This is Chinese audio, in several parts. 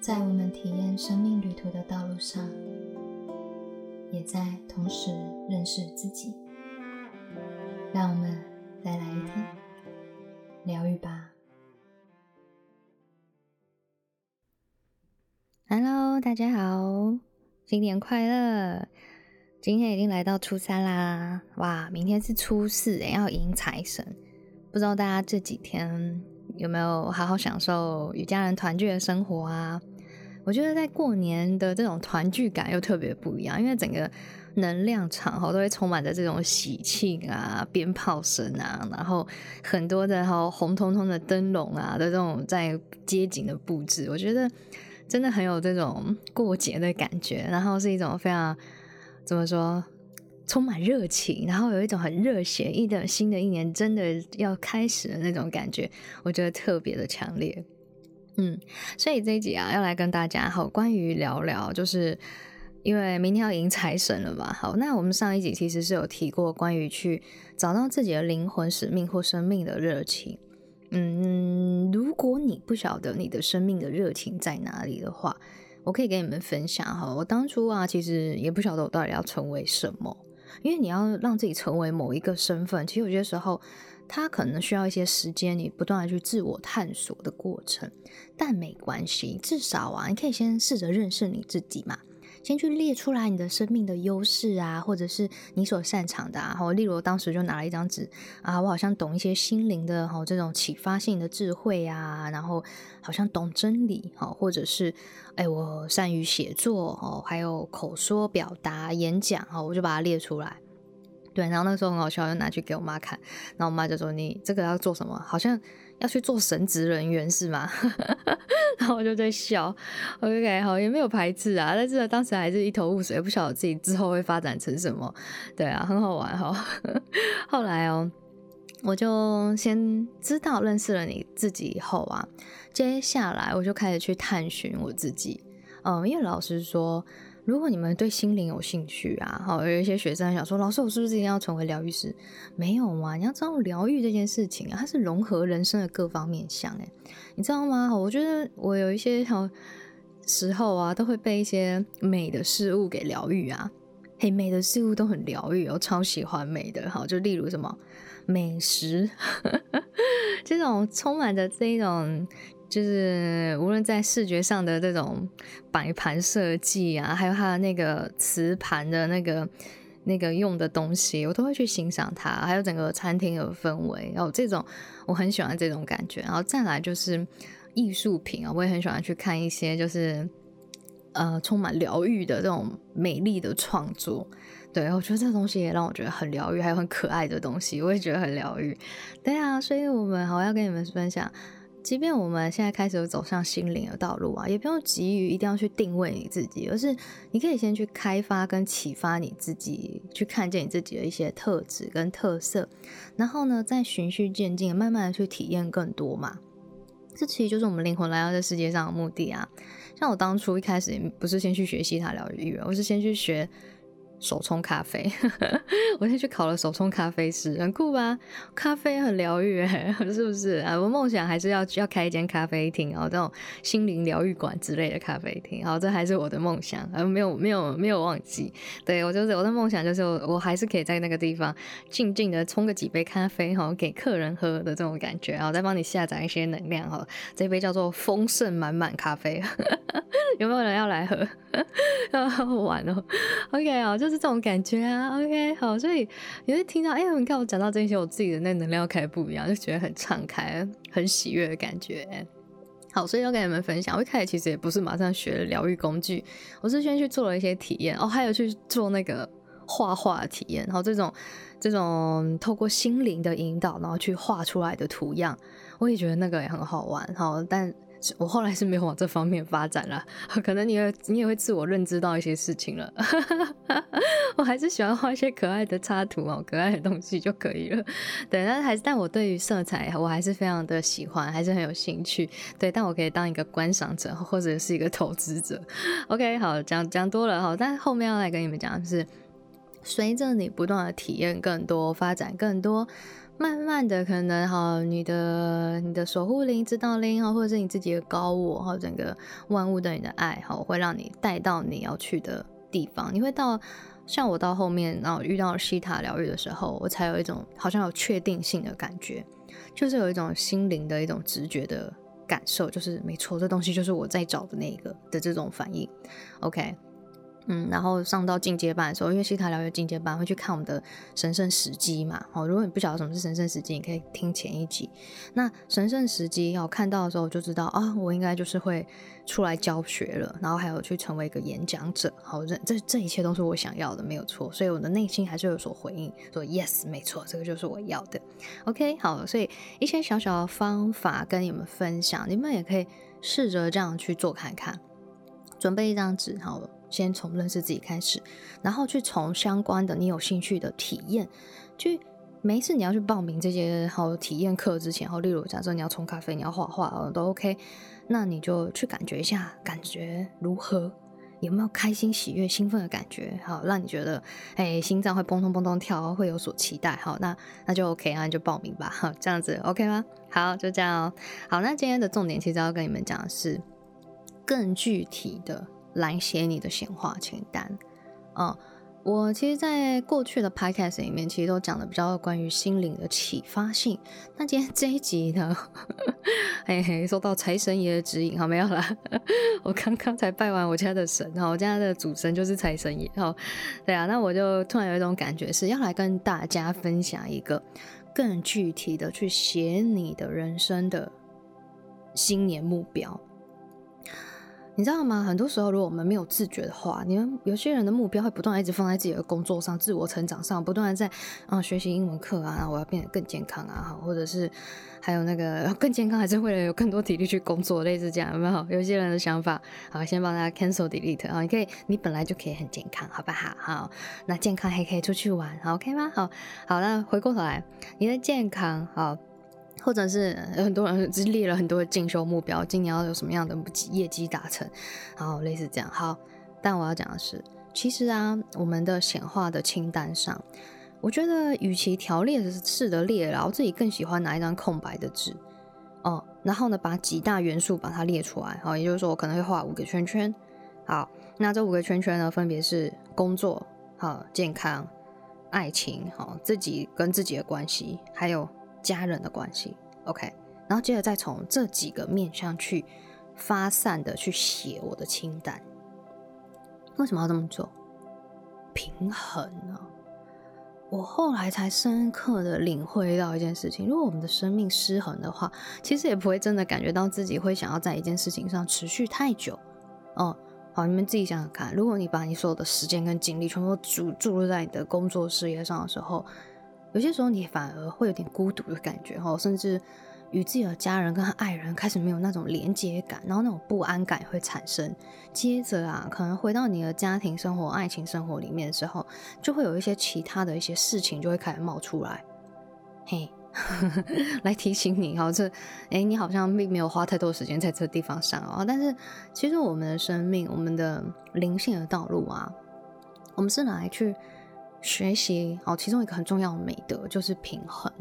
在我们体验生命旅途的道路上，也在同时认识自己。让我们再来一天疗愈吧。Hello，大家好，新年快乐！今天已经来到初三啦，哇，明天是初四，要迎财神。不知道大家这几天有没有好好享受与家人团聚的生活啊？我觉得在过年的这种团聚感又特别不一样，因为整个能量场哈都会充满着这种喜庆啊、鞭炮声啊，然后很多的哈红彤彤的灯笼啊的这种在街景的布置，我觉得真的很有这种过节的感觉，然后是一种非常。怎么说？充满热情，然后有一种很热血，一的新的一年真的要开始的那种感觉，我觉得特别的强烈。嗯，所以这一集啊，要来跟大家好关于聊聊，就是因为明天要迎财神了嘛。好，那我们上一集其实是有提过关于去找到自己的灵魂使命或生命的热情。嗯，如果你不晓得你的生命的热情在哪里的话，我可以跟你们分享哈，我当初啊，其实也不晓得我到底要成为什么，因为你要让自己成为某一个身份，其实有些时候，它可能需要一些时间，你不断的去自我探索的过程，但没关系，至少啊，你可以先试着认识你自己嘛。先去列出来你的生命的优势啊，或者是你所擅长的啊。好，例如当时就拿了一张纸啊，我好像懂一些心灵的哈这种启发性的智慧啊，然后好像懂真理哈，或者是哎我善于写作哦，还有口说表达、演讲哈，我就把它列出来。对，然后那时候很好笑，就拿去给我妈看，然后我妈就说：“你这个要做什么？好像要去做神职人员是吗？” 然后我就在笑。OK，好，也没有排斥啊，但是当时还是一头雾水，不晓得自己之后会发展成什么。对啊，很好玩哈。后来哦，我就先知道认识了你自己以后啊，接下来我就开始去探寻我自己。嗯，因为老师说。如果你们对心灵有兴趣啊，好，有一些学生想说，老师，我是不是一定要成为疗愈师？没有嘛，你要知道疗愈这件事情啊，它是融合人生的各方面相，诶，你知道吗？我觉得我有一些好时候啊，都会被一些美的事物给疗愈啊，嘿，美的事物都很疗愈，我超喜欢美的，好，就例如什么美食，这种充满着这一种。就是无论在视觉上的这种摆盘设计啊，还有它的那个瓷盘的那个那个用的东西，我都会去欣赏它。还有整个餐厅的氛围，然后这种我很喜欢这种感觉。然后再来就是艺术品啊，我也很喜欢去看一些就是呃充满疗愈的这种美丽的创作。对我觉得这东西也让我觉得很疗愈，还有很可爱的东西，我也觉得很疗愈。对啊，所以我们好要跟你们分享。即便我们现在开始走向心灵的道路啊，也不用急于一定要去定位你自己，而是你可以先去开发跟启发你自己，去看见你自己的一些特质跟特色，然后呢，再循序渐进，慢慢的去体验更多嘛。这其实就是我们灵魂来到这世界上的目的啊。像我当初一开始不是先去学习它疗愈，我是先去学。手冲咖啡，我先去考了手冲咖啡师，很酷吧？咖啡很疗愈，是不是啊？我梦想还是要要开一间咖啡厅，然后这种心灵疗愈馆之类的咖啡厅，好，这还是我的梦想，而没有没有没有忘记。对我就是我的梦想，就是我还是可以在那个地方静静的冲个几杯咖啡，哈，给客人喝的这种感觉，然后再帮你下载一些能量，哈，这杯叫做丰盛满满咖啡，有没有人要来喝？好玩哦，OK 啊，就是这种感觉啊，OK 好，所以你会听到，哎，你看我讲到这些，我自己的那能量开不一样，就觉得很敞开、很喜悦的感觉。好，所以要跟你们分享，我一开始其实也不是马上学疗愈工具，我是先去做了一些体验，哦，还有去做那个画画体验，然后这种这种透过心灵的引导，然后去画出来的图样，我也觉得那个也很好玩，好，但。我后来是没有往这方面发展了，可能你会你也会自我认知到一些事情了。我还是喜欢画一些可爱的插图哦，可爱的东西就可以了。对，但还是但我对于色彩我还是非常的喜欢，还是很有兴趣。对，但我可以当一个观赏者或者是一个投资者。OK，好，讲讲多了哈，但后面要来跟你们讲的是，随着你不断的体验更多，发展更多。慢慢的可能哈，你的你的守护灵、指导灵哈，或者是你自己的高我哈，整个万物对你的爱哈，会让你带到你要去的地方。你会到像我到后面，然后遇到西塔疗愈的时候，我才有一种好像有确定性的感觉，就是有一种心灵的一种直觉的感受，就是没错，这东西就是我在找的那个的这种反应。OK。嗯，然后上到进阶班的时候，因为西塔疗愈进阶班会去看我们的神圣时机嘛。哦，如果你不晓得什么是神圣时机，你可以听前一集。那神圣时机要看到的时候我，就知道啊，我应该就是会出来教学了，然后还有去成为一个演讲者。好，这这这一切都是我想要的，没有错。所以我的内心还是有所回应，说 yes，没错，这个就是我要的。OK，好，所以一些小小的方法跟你们分享，你们也可以试着这样去做看看。准备一张纸，好了。先从认识自己开始，然后去从相关的你有兴趣的体验，去每一次你要去报名这些好体验课之前，好，例如假设你要冲咖啡，你要画画，都 OK，那你就去感觉一下，感觉如何？有没有开心、喜悦、兴奋的感觉？好，让你觉得哎，心脏会砰咚砰咚跳，会有所期待。好，那那就 OK 啊，你就报名吧。好，这样子 OK 吗？好，就这样。好，那今天的重点其实要跟你们讲的是更具体的。来写你的显化清单，嗯，我其实，在过去的 podcast 里面，其实都讲的比较关于心灵的启发性。那今天这一集呢，嘿 嘿，收到财神爷的指引，好没有啦？我刚刚才拜完我家的神，哈，我家的主神就是财神爷，哈，对啊，那我就突然有一种感觉，是要来跟大家分享一个更具体的去写你的人生的新年目标。你知道吗？很多时候，如果我们没有自觉的话，你们有些人的目标会不断一直放在自己的工作上、自我成长上，不断的在啊学习英文课啊，我要变得更健康啊，或者是还有那个更健康，还是为了有更多体力去工作，类似这样有没有？有些人的想法，好，先帮大家 cancel delete 啊，你可以，你本来就可以很健康，好不好？好，那健康还可以出去玩好，OK 吗？好，好，那回过头来，你的健康好。或者是有很多人只列了很多的进修目标，今年要有什么样的业绩达成，然后类似这样。好，但我要讲的是，其实啊，我们的显化的清单上，我觉得与其条列式的列，然后自己更喜欢拿一张空白的纸，哦，然后呢，把几大元素把它列出来，好，也就是说，我可能会画五个圈圈。好，那这五个圈圈呢，分别是工作、好健康、爱情、好自己跟自己的关系，还有。家人的关系，OK，然后接着再从这几个面向去发散的去写我的清单。为什么要这么做？平衡呢？我后来才深刻的领会到一件事情：如果我们的生命失衡的话，其实也不会真的感觉到自己会想要在一件事情上持续太久。哦，好，你们自己想想看，如果你把你所有的时间跟精力全部注注入在你的工作事业上的时候。有些时候你反而会有点孤独的感觉哈，甚至与自己的家人跟爱人开始没有那种连接感，然后那种不安感会产生。接着啊，可能回到你的家庭生活、爱情生活里面的时候，就会有一些其他的一些事情就会开始冒出来，嘿，来提醒你哈，这哎，你好像并没有花太多时间在这地方上啊。但是其实我们的生命、我们的灵性的道路啊，我们是来去。学习哦，其中一个很重要的美德就是平衡。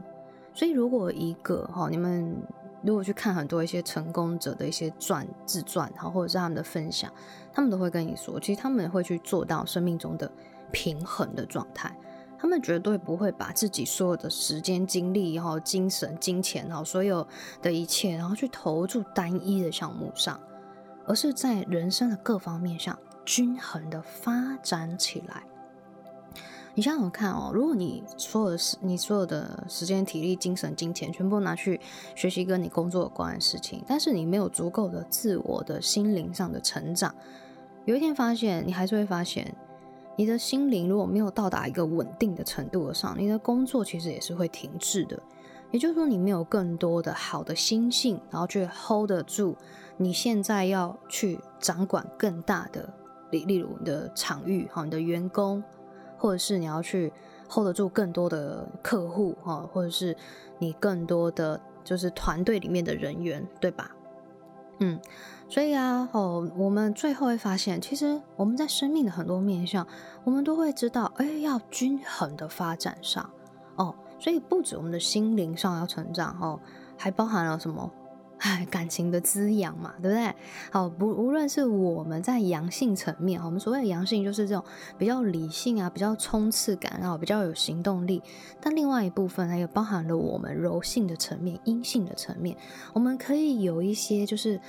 所以，如果一个哈，你们如果去看很多一些成功者的一些传自传哈，或者是他们的分享，他们都会跟你说，其实他们会去做到生命中的平衡的状态。他们绝对不会把自己所有的时间、精力、然后精神、金钱，然后所有的一切，然后去投注单一的项目上，而是在人生的各方面上均衡的发展起来。你想想看哦，如果你所有的时、你所有的时间、体力、精神、金钱，全部拿去学习跟你工作有关的事情，但是你没有足够的自我的心灵上的成长，有一天发现，你还是会发现，你的心灵如果没有到达一个稳定的程度上，你的工作其实也是会停滞的。也就是说，你没有更多的好的心性，然后去 hold 得住你现在要去掌管更大的，例例如你的场域，好，你的员工。或者是你要去 hold 得住更多的客户哈，或者是你更多的就是团队里面的人员，对吧？嗯，所以啊，哦，我们最后会发现，其实我们在生命的很多面向，我们都会知道，哎，要均衡的发展上，哦，所以不止我们的心灵上要成长哦，还包含了什么？哎，感情的滋养嘛，对不对？好，不，无论是我们在阳性层面，我们所谓的阳性就是这种比较理性啊，比较冲刺感，然后比较有行动力。但另外一部分，它也包含了我们柔性的层面、阴性的层面，我们可以有一些就是。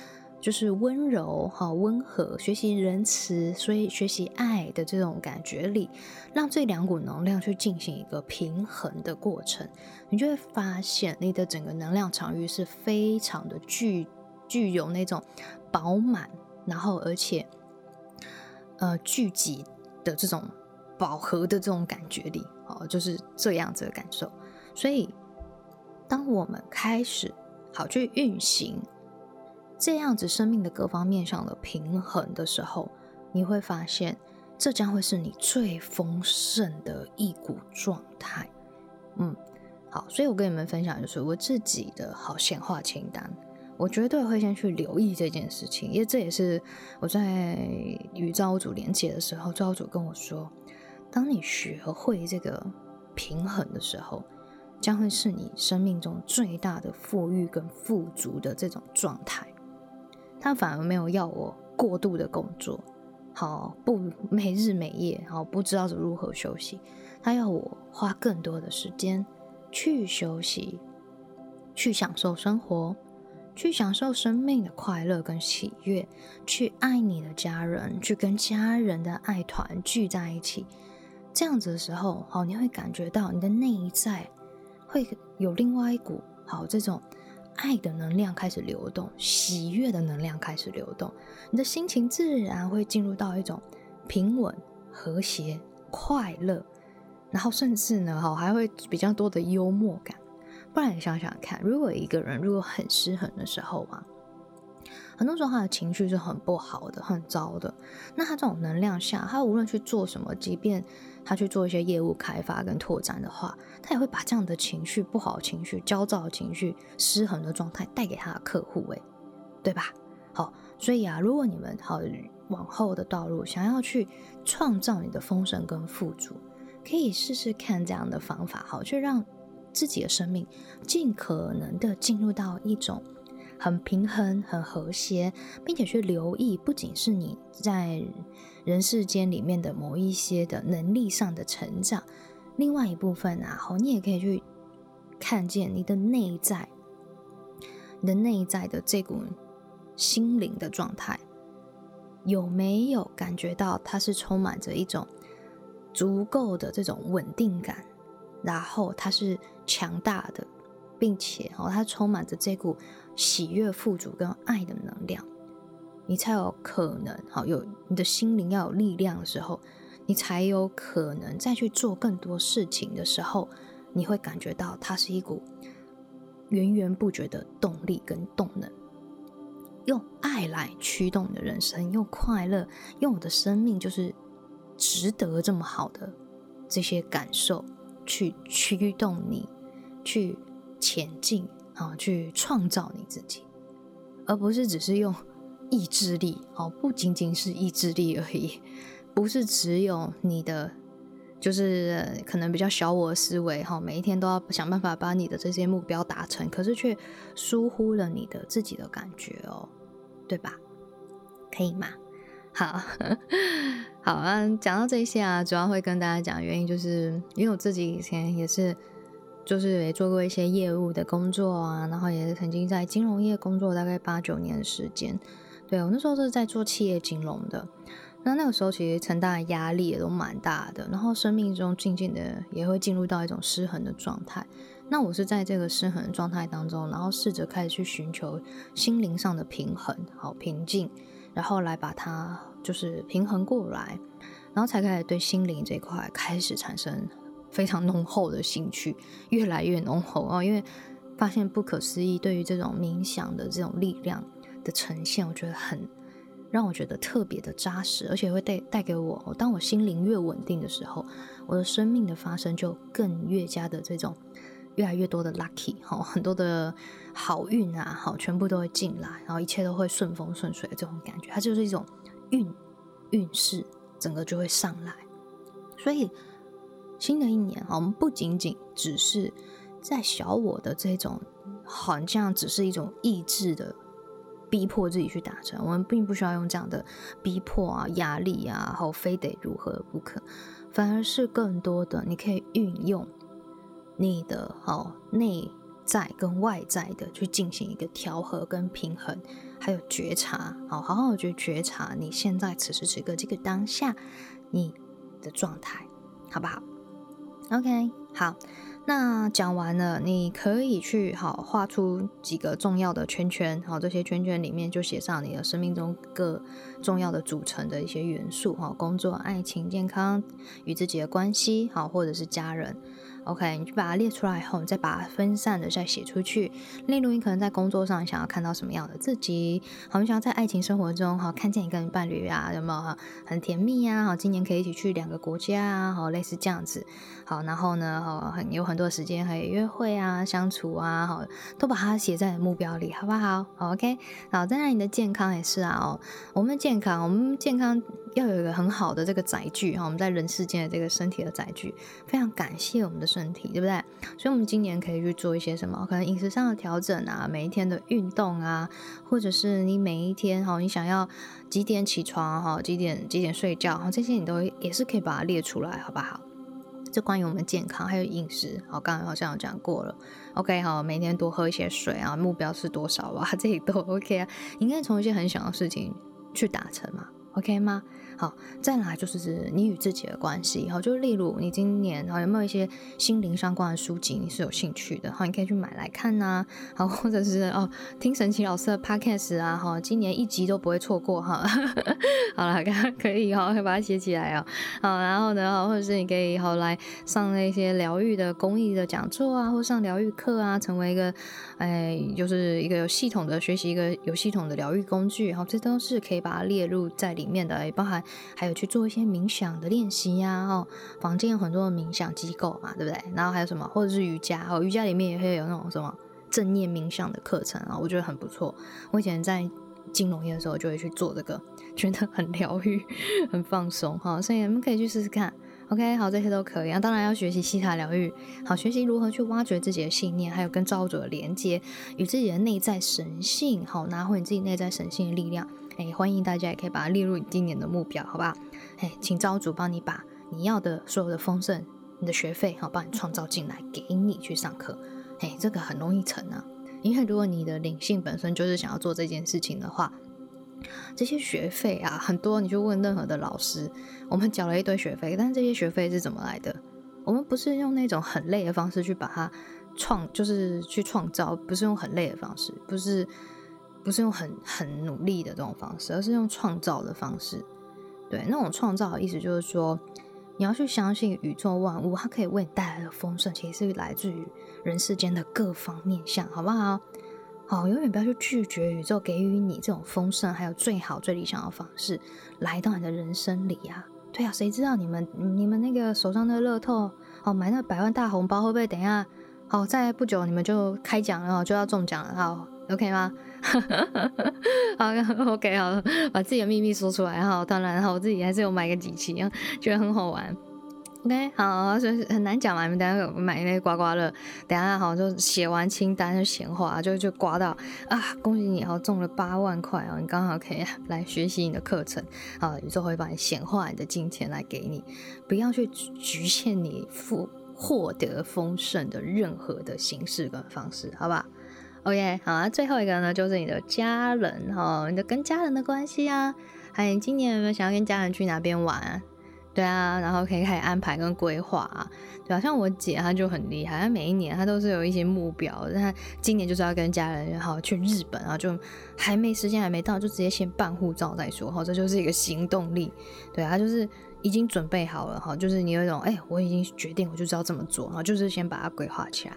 就是温柔哈，温和，学习仁慈，所以学习爱的这种感觉里，让这两股能量去进行一个平衡的过程，你就会发现你的整个能量场域是非常的具具有那种饱满，然后而且呃聚集的这种饱和的这种感觉里，哦，就是这样子的感受。所以，当我们开始好去运行。这样子，生命的各方面上的平衡的时候，你会发现，这将会是你最丰盛的一股状态。嗯，好，所以我跟你们分享就是我自己的好显化清单，我绝对会先去留意这件事情，因为这也是我在与造物主连接的时候，造物主跟我说，当你学会这个平衡的时候，将会是你生命中最大的富裕跟富足的这种状态。他反而没有要我过度的工作，好不没日没夜，好不知道如何休息。他要我花更多的时间去休息，去享受生活，去享受生命的快乐跟喜悦，去爱你的家人，去跟家人的爱团聚在一起。这样子的时候，好，你会感觉到你的内在会有另外一股好这种。爱的能量开始流动，喜悦的能量开始流动，你的心情自然会进入到一种平稳、和谐、快乐，然后甚至呢，哈还会比较多的幽默感。不然你想想看，如果一个人如果很失衡的时候啊，很多时候他的情绪是很不好的、很糟的。那他这种能量下，他无论去做什么，即便他去做一些业务开发跟拓展的话，他也会把这样的情绪、不好的情绪、焦躁的情绪、失衡的状态带给他的客户，诶，对吧？好，所以啊，如果你们好往后的道路想要去创造你的丰盛跟富足，可以试试看这样的方法，好，去让自己的生命尽可能的进入到一种。很平衡、很和谐，并且去留意，不仅是你在人世间里面的某一些的能力上的成长，另外一部分啊，好，你也可以去看见你的内在，你的内在的这股心灵的状态，有没有感觉到它是充满着一种足够的这种稳定感，然后它是强大的，并且哦，它充满着这股。喜悦、富足跟爱的能量，你才有可能好有你的心灵要有力量的时候，你才有可能再去做更多事情的时候，你会感觉到它是一股源源不绝的动力跟动能。用爱来驱动你的人生，用快乐，用我的生命就是值得这么好的这些感受去驱动你去前进。啊，去创造你自己，而不是只是用意志力。哦，不仅仅是意志力而已，不是只有你的，就是可能比较小我思维。哈，每一天都要想办法把你的这些目标达成，可是却疏忽了你的自己的感觉哦，对吧？可以吗？好 好啊，讲到这些啊，主要会跟大家讲原因，就是因为我自己以前也是。就是也做过一些业务的工作啊，然后也是曾经在金融业工作大概八九年的时间。对我那时候是在做企业金融的，那那个时候其实承担的压力也都蛮大的，然后生命中渐渐的也会进入到一种失衡的状态。那我是在这个失衡状态当中，然后试着开始去寻求心灵上的平衡，好平静，然后来把它就是平衡过来，然后才开始对心灵这块开始产生。非常浓厚的兴趣，越来越浓厚哦，因为发现不可思议，对于这种冥想的这种力量的呈现，我觉得很让我觉得特别的扎实，而且会带带给我，当我心灵越稳定的时候，我的生命的发生就更越加的这种越来越多的 lucky 哈，很多的好运啊，好全部都会进来，然后一切都会顺风顺水的这种感觉，它就是一种运运势，整个就会上来，所以。新的一年哈，我们不仅仅只是在小我的这种，好像只是一种意志的逼迫自己去达成，我们并不需要用这样的逼迫啊、压力啊，然后非得如何不可，反而是更多的你可以运用你的好内在跟外在的去进行一个调和跟平衡。还有觉察，好好好去觉察你现在此时此刻这个当下你的状态，好不好？OK，好，那讲完了，你可以去好画出几个重要的圈圈，好，这些圈圈里面就写上你的生命中各重要的组成的一些元素，哈，工作、爱情、健康与自己的关系，好，或者是家人。OK，你就把它列出来以后，你再把它分散的再写出去。例如，你可能在工作上想要看到什么样的自己，好，你想要在爱情生活中，好，看见一个伴侣啊，有没有很甜蜜呀？好，今年可以一起去两个国家啊，好，类似这样子。好，然后呢，好，很有很多时间可以约会啊、相处啊，好，都把它写在目标里，好不好？好，OK。好，当然你的健康也是啊，哦，我们的健康，我们健康。要有一个很好的这个载具哈，我们在人世间的这个身体的载具，非常感谢我们的身体，对不对？所以，我们今年可以去做一些什么？可能饮食上的调整啊，每一天的运动啊，或者是你每一天哈，你想要几点起床哈，几点几点睡觉哈，这些你都也是可以把它列出来，好不好？这关于我们健康还有饮食，好，刚刚好像有讲过了。OK，好，每天多喝一些水啊，目标是多少啊？这里都 OK 啊，应该从一些很小的事情去达成嘛，OK 吗？好，再来就是你与自己的关系。好，就例如你今年哈有没有一些心灵相关的书籍你是有兴趣的？好，你可以去买来看呐。好，或者是哦听神奇老师的 Podcast 啊。哈，今年一集都不会错过哈。好了，可以哈，可以把它写起来啊。好，然后呢，或者是你可以好来上那些疗愈的公益的讲座啊，或上疗愈课啊，成为一个哎就是一个有系统的学习一个有系统的疗愈工具。好，这都是可以把它列入在里里面的，也包含。还有去做一些冥想的练习呀，哈，房间有很多的冥想机构嘛，对不对？然后还有什么，或者是瑜伽，哦，瑜伽里面也会有那种什么正念冥想的课程啊，我觉得很不错。我以前在金融业的时候就会去做这个，觉得很疗愈、很放松，哈，所以你们可以去试试看。OK，好，这些都可以啊。当然要学习西塔疗愈，好，学习如何去挖掘自己的信念，还有跟造物主的连接，与自己的内在神性，好，拿回你自己内在神性的力量。哎，欢迎大家也可以把它列入你今年的目标，好不好？哎，请招主帮你把你要的所有的丰盛、你的学费，好，帮你创造进来，给你去上课。哎，这个很容易成啊，因为如果你的灵性本身就是想要做这件事情的话，这些学费啊，很多，你就问任何的老师，我们缴了一堆学费，但是这些学费是怎么来的？我们不是用那种很累的方式去把它创，就是去创造，不是用很累的方式，不是。不是用很很努力的这种方式，而是用创造的方式。对，那种创造的意思就是说，你要去相信宇宙万物，它可以为你带来的丰盛，其实是来自于人世间的各方面相，好不好？好，永远不要去拒绝宇宙给予你这种丰盛，还有最好、最理想的方式来到你的人生里呀。对啊，谁知道你们你们那个手上的乐透，哦，买那百万大红包会不会等一下，好，在不久你们就开奖了就要中奖了，好，OK 吗？哈哈哈好，OK，好，把自己的秘密说出来哈。当然，哈，我自己还是有买个几期，觉得很好玩。OK，好，所以很难讲嘛。你们等下有买那刮刮乐，等下好就写完清单就闲话，就就刮到啊，恭喜你，哦，中了八万块哦，你刚好可以 来学习你的课程啊，宇宙会把你显化你的金钱来给你，不要去局限你获获得丰盛的任何的形式跟方式，好吧？OK，好啊，最后一个呢，就是你的家人哈，你的跟家人的关系啊，还有你今年有没有想要跟家人去哪边玩？对啊，然后可以开始安排跟规划啊，对啊？像我姐她就很厉害，她每一年她都是有一些目标，她今年就是要跟家人好去日本啊，就还没时间还没到，就直接先办护照再说哈，这就是一个行动力，对啊，就是已经准备好了哈，就是你有一种哎，我已经决定我就知道这么做哈，就是先把它规划起来，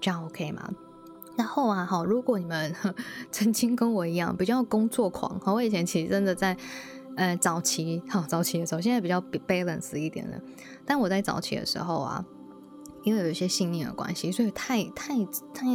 这样 OK 吗？然后啊，好，如果你们 曾经跟我一样比较工作狂，哈，我以前其实真的在，呃，早期，好，早期的时候，现在比较 balance 一点了。但我在早期的时候啊，因为有一些信念的关系，所以太太太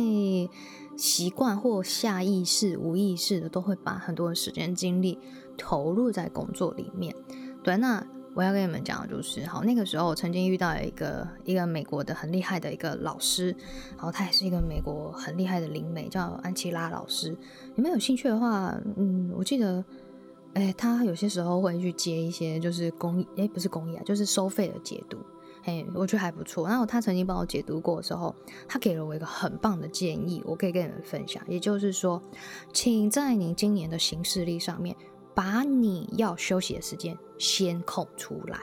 习惯或下意识、无意识的都会把很多的时间精力投入在工作里面。对，那我要跟你们讲的就是，好，那个时候我曾经遇到一个一个美国的很厉害的一个老师，然后他也是一个美国很厉害的灵媒，叫安琪拉老师。你们有兴趣的话，嗯，我记得，哎，他有些时候会去接一些就是公益，哎，不是公益啊，就是收费的解读，哎，我觉得还不错。然后他曾经帮我解读过的时候，他给了我一个很棒的建议，我可以跟你们分享。也就是说，请在你今年的行事历上面。把你要休息的时间先空出来，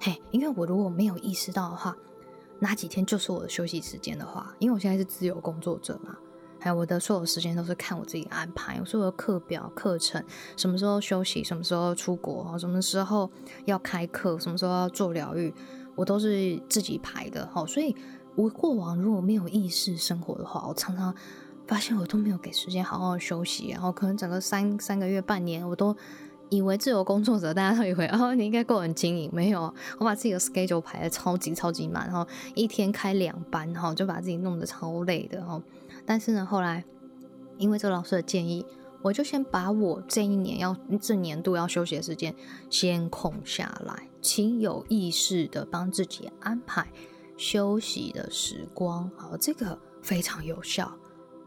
嘿，因为我如果没有意识到的话，哪几天就是我的休息时间的话，因为我现在是自由工作者嘛，还有我的所有时间都是看我自己安排，我所有的课表、课程，什么时候休息，什么时候出国，什么时候要开课，什么时候要做疗愈，我都是自己排的，好，所以我过往如果没有意识生活的话，我常常。发现我都没有给时间好好休息，然后可能整个三三个月、半年，我都以为自由工作者，大家都以为哦，你应该过很经营，没有，我把自己的 schedule 排的超级超级满，然后一天开两班，然后就把自己弄得超累的然后。但是呢，后来因为这个老师的建议，我就先把我这一年要这年度要休息的时间先空下来，请有意识的帮自己安排休息的时光，好，这个非常有效。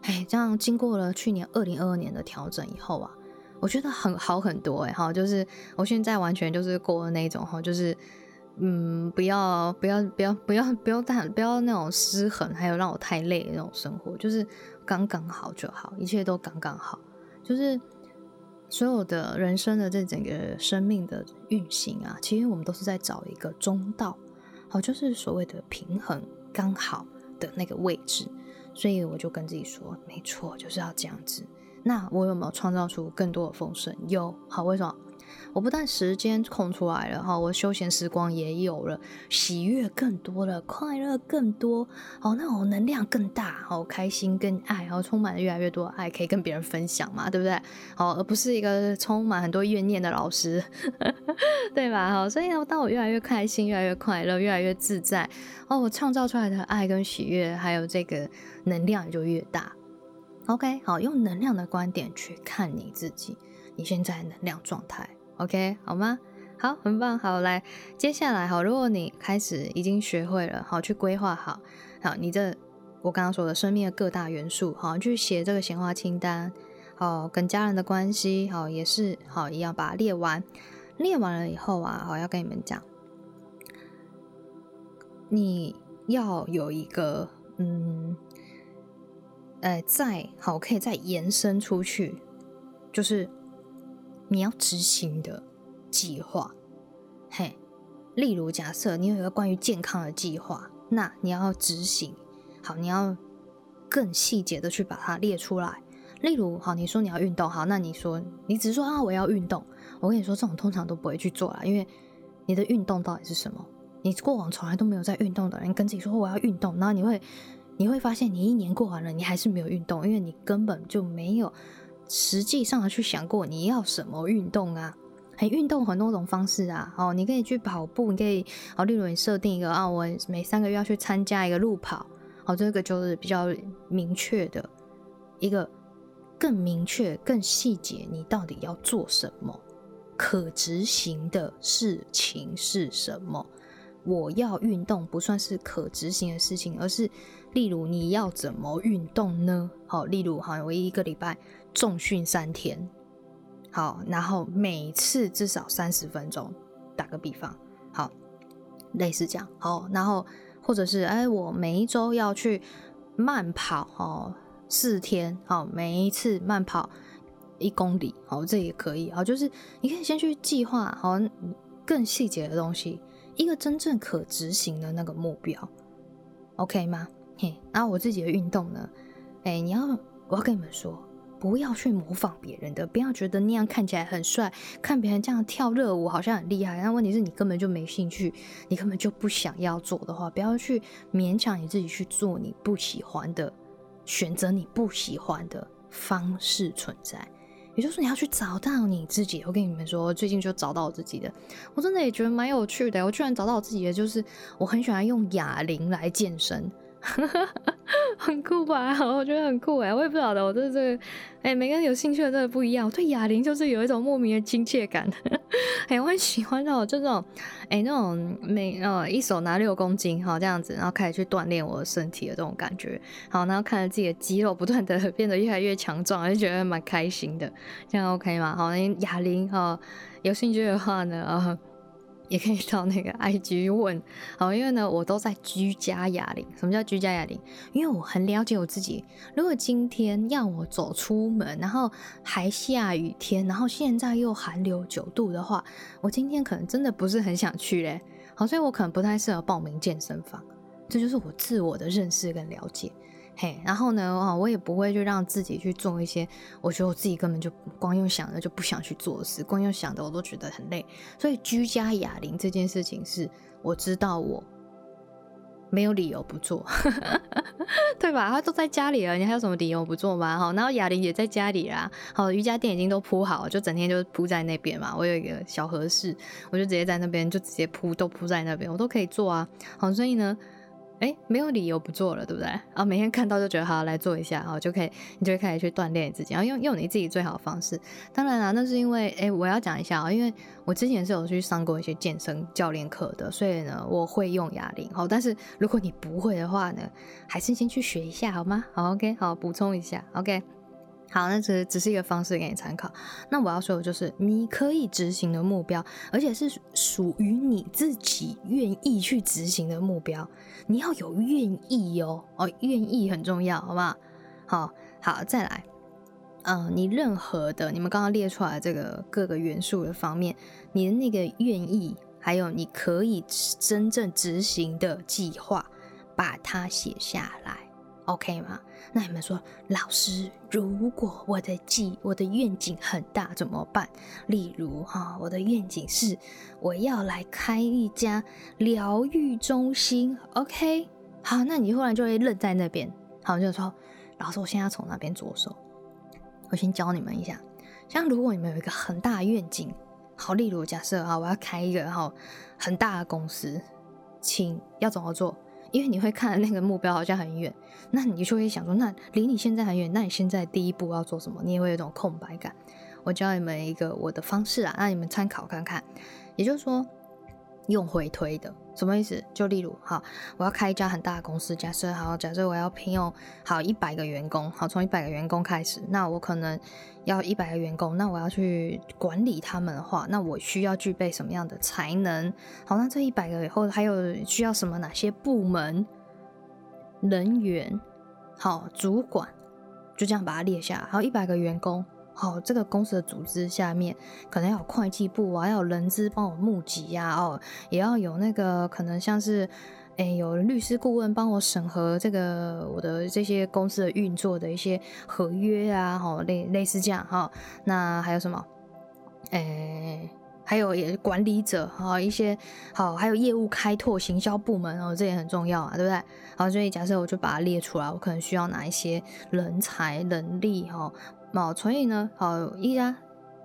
哎，这样经过了去年二零二二年的调整以后啊，我觉得很好很多哎哈，就是我现在完全就是过了那种哈，就是嗯，不要不要不要不要不要太不要那种失衡，还有让我太累的那种生活，就是刚刚好就好，一切都刚刚好，就是所有的人生的这整个生命的运行啊，其实我们都是在找一个中道，好，就是所谓的平衡刚好的那个位置。所以我就跟自己说，没错，就是要这样子。那我有没有创造出更多的丰盛？有，好，为什么？我不但时间空出来了哈，我休闲时光也有了，喜悦更多了，快乐更多，哦，那我能量更大，好开心跟爱，然后充满了越来越多爱，可以跟别人分享嘛，对不对？好，而不是一个充满很多怨念的老师，对吧？好，所以，当我越来越开心，越来越快乐，越来越自在，哦，我创造出来的爱跟喜悦，还有这个能量也就越大。OK，好，用能量的观点去看你自己，你现在能量状态。OK，好吗？好，很棒。好，来，接下来，好，如果你开始已经学会了，好，去规划好，好，你这我刚刚说的生命的各大元素，好，去写这个闲话清单，好，跟家人的关系，好，也是好，一样把它列完。列完了以后啊，好，要跟你们讲，你要有一个，嗯，呃，再好，可以再延伸出去，就是。你要执行的计划，嘿，例如假设你有一个关于健康的计划，那你要执行好，你要更细节的去把它列出来。例如，好，你说你要运动，好，那你说你只是说啊，我要运动，我跟你说，这种通常都不会去做啦，因为你的运动到底是什么？你过往从来都没有在运动的人，跟自己说我要运动，然后你会你会发现，你一年过完了，你还是没有运动，因为你根本就没有。实际上去想过你要什么运动啊？很运动很多种方式啊。哦，你可以去跑步，你可以哦，例如你设定一个啊，我每三个月要去参加一个路跑。哦，这个就是比较明确的一个更明确、更细节，你到底要做什么？可执行的事情是什么？我要运动不算是可执行的事情，而是例如你要怎么运动呢？好，例如哈，我一个礼拜。重训三天，好，然后每次至少三十分钟，打个比方，好，类似这样，好，然后或者是哎，我每一周要去慢跑哦，四天，好，每一次慢跑一公里，好，这也可以，好，就是你可以先去计划，好，更细节的东西，一个真正可执行的那个目标，OK 吗？嘿，然后我自己的运动呢，哎，你要，我要跟你们说。不要去模仿别人的，不要觉得那样看起来很帅，看别人这样跳热舞好像很厉害。但问题是你根本就没兴趣，你根本就不想要做的话，不要去勉强你自己去做你不喜欢的，选择你不喜欢的方式存在。也就是说，你要去找到你自己。我跟你们说，最近就找到我自己的，我真的也觉得蛮有趣的。我居然找到我自己的，就是我很喜欢用哑铃来健身。很酷吧？我觉得很酷哎，我也不晓得，我对这个哎，每个人有兴趣的真的不一样。我对哑铃就是有一种莫名的亲切感，哎，我很喜欢那种就这种，哎，那种每呃一手拿六公斤哈这样子，然后开始去锻炼我的身体的这种感觉，好，然后看着自己的肌肉不断的变得越来越强壮，就觉得蛮开心的，这样 OK 吗？好，那哑铃哈，有兴趣的话呢啊。也可以到那个 IG 问，好，因为呢，我都在居家哑铃。什么叫居家哑铃？因为我很了解我自己。如果今天要我走出门，然后还下雨天，然后现在又寒流九度的话，我今天可能真的不是很想去嘞。好，所以我可能不太适合报名健身房。这就是我自我的认识跟了解。嘿，然后呢，啊，我也不会就让自己去做一些我觉得我自己根本就光用想的就不想去做的事，光用想的我都觉得很累。所以居家哑铃这件事情是我知道我没有理由不做，对吧？他都在家里了，你还有什么理由不做吗？哈，然后哑铃也在家里啦，好，瑜伽垫已经都铺好，就整天就铺在那边嘛。我有一个小合适，我就直接在那边就直接铺，都铺在那边，我都可以做啊。好，所以呢。哎，没有理由不做了，对不对？啊，每天看到就觉得好来做一下，好，就可以，你就会开始去锻炼自己，然后用用你自己最好的方式。当然啦，那是因为，哎，我要讲一下啊，因为我之前是有去上过一些健身教练课的，所以呢，我会用哑铃。好，但是如果你不会的话呢，还是先去学一下好吗？好，OK，好，补充一下，OK。好，那只只是一个方式给你参考。那我要说的就是，你可以执行的目标，而且是属于你自己愿意去执行的目标。你要有愿意哦，哦，愿意很重要，好不好？好，好，再来。嗯，你任何的，你们刚刚列出来这个各个元素的方面，你的那个愿意，还有你可以真正执行的计划，把它写下来。OK 吗？那你们说，老师，如果我的计，我的愿景很大怎么办？例如哈，我的愿景是我要来开一家疗愈中心。OK，好，那你忽然就会愣在那边。好，就说，老师，我现在从哪边着手？我先教你们一下。像如果你们有一个很大的愿景，好，例如假设啊，我要开一个哈很大的公司，请要怎么做？因为你会看那个目标好像很远，那你就会想说，那离你现在很远，那你现在第一步要做什么？你也会有一种空白感。我教你们一个我的方式啊，让你们参考看看。也就是说。用回推的什么意思？就例如，好，我要开一家很大的公司，假设好，假设我要聘用好一百个员工，好，从一百个员工开始，那我可能要一百个员工，那我要去管理他们的话，那我需要具备什么样的才能？好，那这一百个以后还有需要什么？哪些部门人员？好，主管就这样把它列下，还有一百个员工。好，这个公司的组织下面可能要有会计部啊，要有人资帮我募集呀，哦，也要有那个可能像是，哎，有律师顾问帮我审核这个我的这些公司的运作的一些合约啊，好，类类似这样哈。那还有什么？哎，还有也管理者哈，一些好，还有业务开拓、行销部门哦，这也很重要啊，对不对？好，所以假设我就把它列出来，我可能需要哪一些人才、能力哈。好，所以呢，好一家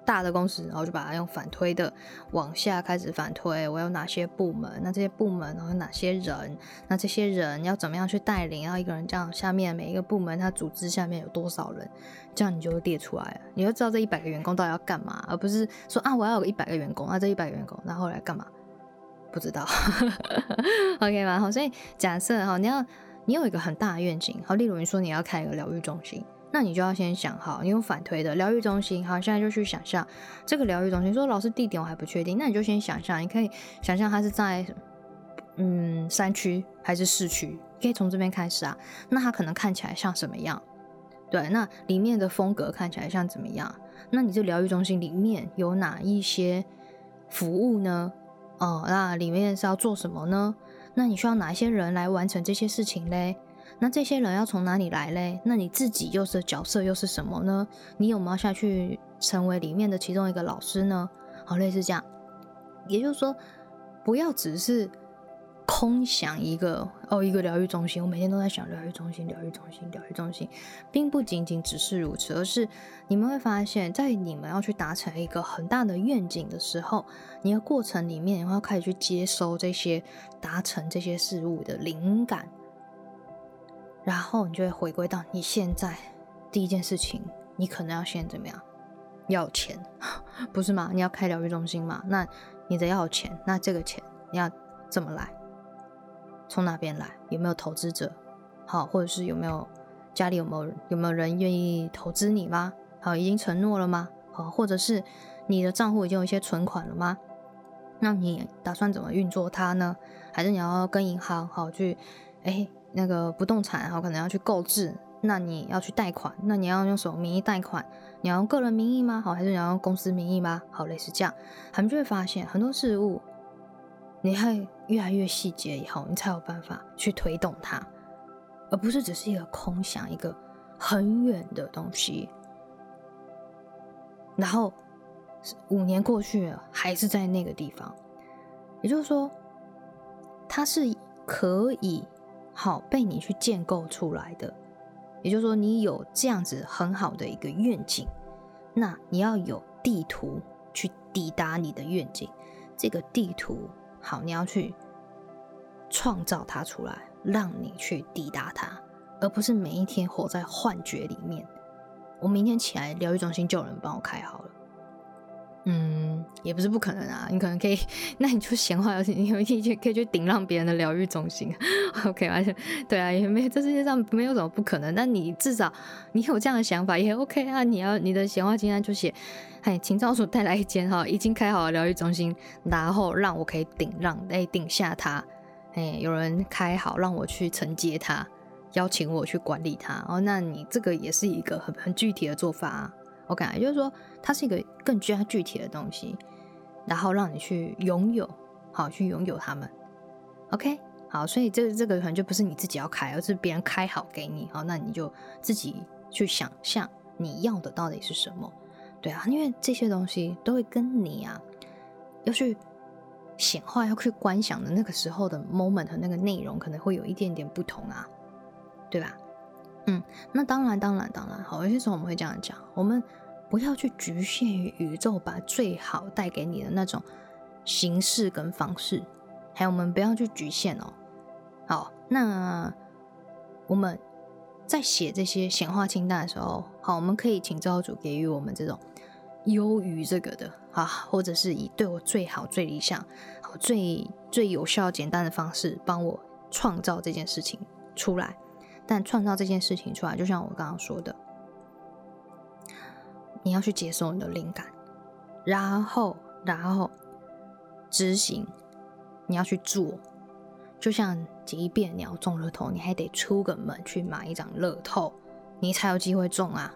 大的公司，然后就把它用反推的往下开始反推，我有哪些部门？那这些部门然后有哪些人？那这些人要怎么样去带领？然后一个人这样，下面每一个部门，它组织下面有多少人？这样你就列出来了，你就知道这一百个员工到底要干嘛，而不是说啊，我要有一百个员工，那这一百个员工，然后来干嘛？不知道，OK 吗？好，所以假设哈，你要你有一个很大的愿景，好，例如你说你要开一个疗愈中心。那你就要先想好，你用反推的疗愈中心，好，现在就去想象这个疗愈中心。说老师地点我还不确定，那你就先想象，你可以想象它是在嗯山区还是市区，可以从这边开始啊。那它可能看起来像什么样？对，那里面的风格看起来像怎么样？那你这疗愈中心里面有哪一些服务呢？哦，那里面是要做什么呢？那你需要哪一些人来完成这些事情嘞？那这些人要从哪里来嘞？那你自己又是角色又是什么呢？你有没有下去成为里面的其中一个老师呢？好，类似这样，也就是说，不要只是空想一个哦，一个疗愈中心，我每天都在想疗愈中心，疗愈中心，疗愈中心，并不仅仅只是如此，而是你们会发现，在你们要去达成一个很大的愿景的时候，你的过程里面，你要开始去接收这些达成这些事物的灵感。然后你就会回归到你现在第一件事情，你可能要先怎么样？要钱，不是吗？你要开疗愈中心嘛，那你得要钱，那这个钱你要怎么来？从哪边来？有没有投资者？好，或者是有没有家里有没有有没有人愿意投资你吗？好，已经承诺了吗？好，或者是你的账户已经有一些存款了吗？那你打算怎么运作它呢？还是你要跟银行好去，哎，那个不动产好可能要去购置，那你要去贷款，那你要用什么名义贷款？你要用个人名义吗？好，还是你要用公司名义吗？好，类似这样，他们就会发现很多事物，你会越来越细节以后，你才有办法去推动它，而不是只是一个空想，一个很远的东西，然后。五年过去了，还是在那个地方，也就是说，它是可以好被你去建构出来的。也就是说，你有这样子很好的一个愿景，那你要有地图去抵达你的愿景。这个地图好，你要去创造它出来，让你去抵达它，而不是每一天活在幻觉里面。我明天起来，疗愈中心就有人帮我开好了。嗯，也不是不可能啊，你可能可以，那你就闲话，你有一天可以去顶让别人的疗愈中心，OK，而且对啊，也没有这世界上没有什么不可能，但你至少你有这样的想法也 OK 啊。你要你的闲话清单就写，哎，请招主带来一间哈已经开好的疗愈中心，然后让我可以顶让哎顶下他，哎，有人开好让我去承接他，邀请我去管理他，哦，那你这个也是一个很很具体的做法啊。OK，也就是说，它是一个更加具体的东西，然后让你去拥有，好去拥有它们。OK，好，所以这这个可能就不是你自己要开，而是别人开好给你，好，那你就自己去想象你要的到底是什么。对啊，因为这些东西都会跟你啊要去显化、要去观想的那个时候的 moment 和那个内容可能会有一点点不同啊，对吧？嗯，那当然，当然，当然，好，有些时候我们会这样讲，我们不要去局限于宇宙把最好带给你的那种形式跟方式，还有我们不要去局限哦。好，那我们在写这些显化清单的时候，好，我们可以请造主给予我们这种优于这个的啊，或者是以对我最好、最理想、好、最最有效、简单的方式帮我创造这件事情出来。但创造这件事情出来，就像我刚刚说的，你要去接受你的灵感，然后，然后执行，你要去做。就像即便你要中乐透，你还得出个门去买一张乐透，你才有机会中啊。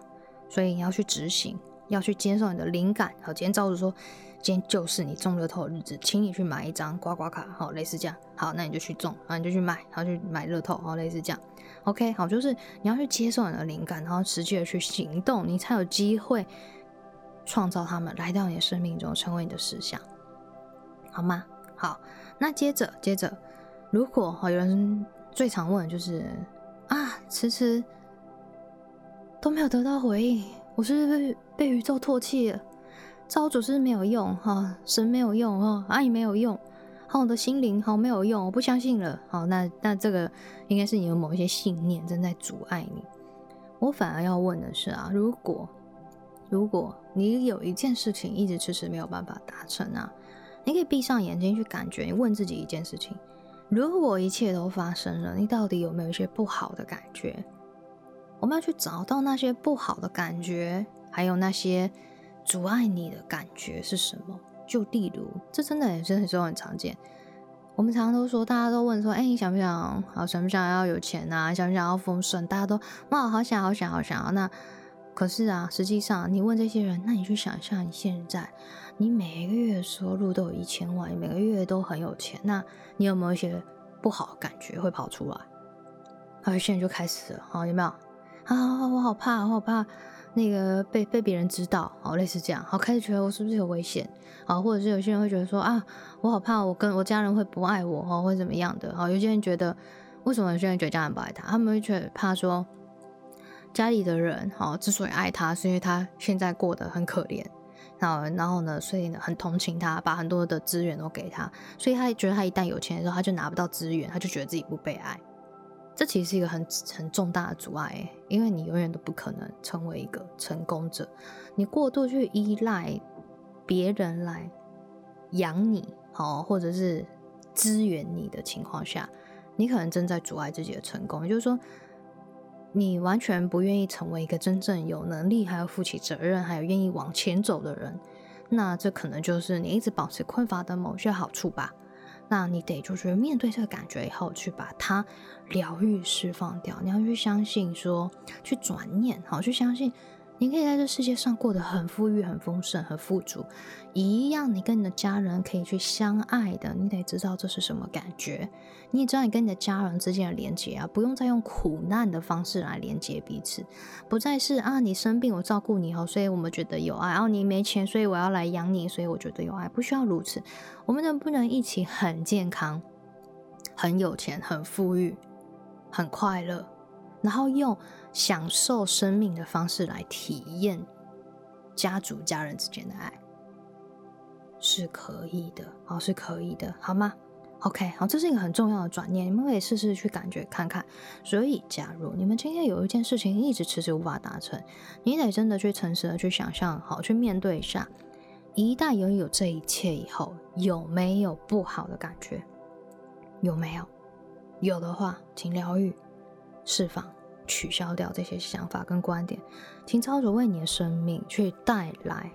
所以你要去执行，要去接受你的灵感。好，今天照着说。今天就是你中乐透的日子，请你去买一张刮刮卡，好，类似这样。好，那你就去中，然后你就去买，然后去买乐透，好，类似这样。OK，好，就是你要去接受你的灵感，然后实际的去行动，你才有机会创造他们来到你的生命中，成为你的实相，好吗？好，那接着接着，如果哈有人最常问就是啊，迟迟都没有得到回应，我是被被宇宙唾弃了。造主是没有用哈，神没有用哈，爱没有用，好，我的心灵好没有用，我不相信了。好，那那这个应该是你有某一些信念正在阻碍你。我反而要问的是啊，如果如果你有一件事情一直迟迟没有办法达成啊，你可以闭上眼睛去感觉，你问自己一件事情：如果一切都发生了，你到底有没有一些不好的感觉？我们要去找到那些不好的感觉，还有那些。阻碍你的感觉是什么？就例如，这真的也真的时候很常见。我们常常都说，大家都问说：“哎，你想不想？好，想不想要有钱啊？想不想要丰盛？”大家都哇，好想，好想，好想。那可是啊，实际上你问这些人，那你去想象你现在，你每个月收入都有一千万，每个月都很有钱，那你有没有一些不好的感觉会跑出来？好，现在就开始了，好，有没有？啊，我好怕，我好怕。那个被被别人知道，哦类似这样，好开始觉得我是不是有危险，啊或者是有些人会觉得说啊，我好怕我跟我家人会不爱我，哦，会怎么样的，好有些人觉得为什么有些人觉得家人不爱他，他们会觉得怕说家里的人，哦之所以爱他，是因为他现在过得很可怜，然后然后呢，所以呢很同情他，把很多的资源都给他，所以他觉得他一旦有钱的时候，他就拿不到资源，他就觉得自己不被爱。这其实是一个很很重大的阻碍，因为你永远都不可能成为一个成功者。你过度去依赖别人来养你，好，或者是支援你的情况下，你可能正在阻碍自己的成功。也就是说，你完全不愿意成为一个真正有能力、还要负起责任、还有愿意往前走的人。那这可能就是你一直保持困乏的某些好处吧。那你得就是面对这个感觉以后，去把它疗愈、释放掉。你要去相信，说去转念，好去相信。你可以在这世界上过得很富裕、很丰盛、很富足，一样。你跟你的家人可以去相爱的，你得知道这是什么感觉。你也知道你跟你的家人之间的连接啊，不用再用苦难的方式来连接彼此，不再是啊你生病我照顾你哦，所以我们觉得有爱；然后你没钱，所以我要来养你，所以我觉得有爱。不需要如此，我们能不能一起很健康、很有钱、很富裕、很快乐，然后用？享受生命的方式来体验家族家人之间的爱是可以的，哦，是可以的，好吗？OK，好，这是一个很重要的转念，你们可以试试去感觉看看。所以，假如你们今天有一件事情一直迟迟无法达成，你得真的去诚实的去想象，好，去面对一下。一旦拥有这一切以后，有没有不好的感觉？有没有？有的话，请疗愈、释放。取消掉这些想法跟观点，情操主为你的生命去带来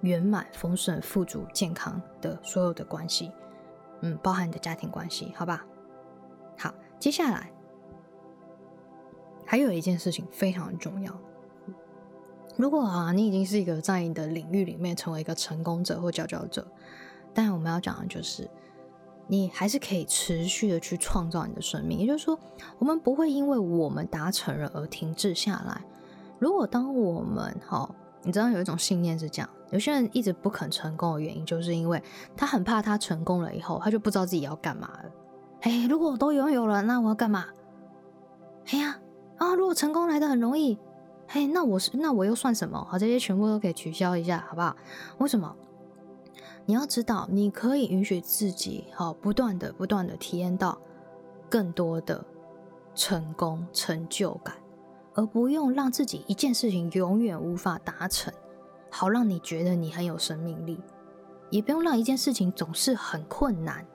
圆满、丰盛、富足、健康的所有的关系，嗯，包含你的家庭关系，好吧？好，接下来还有一件事情非常重要。如果啊，你已经是一个在你的领域里面成为一个成功者或佼佼者，但我们要讲的就是。你还是可以持续的去创造你的生命，也就是说，我们不会因为我们达成了而停滞下来。如果当我们哈，你知道有一种信念是这样，有些人一直不肯成功的原因，就是因为他很怕他成功了以后，他就不知道自己要干嘛了。哎，如果我都拥有了，那我要干嘛？哎呀，啊，如果成功来的很容易，嘿，那我是那我又算什么？好，这些全部都可以取消一下，好不好？为什么？你要知道，你可以允许自己好不断的、不断的体验到更多的成功、成就感，而不用让自己一件事情永远无法达成，好让你觉得你很有生命力；也不用让一件事情总是很困难，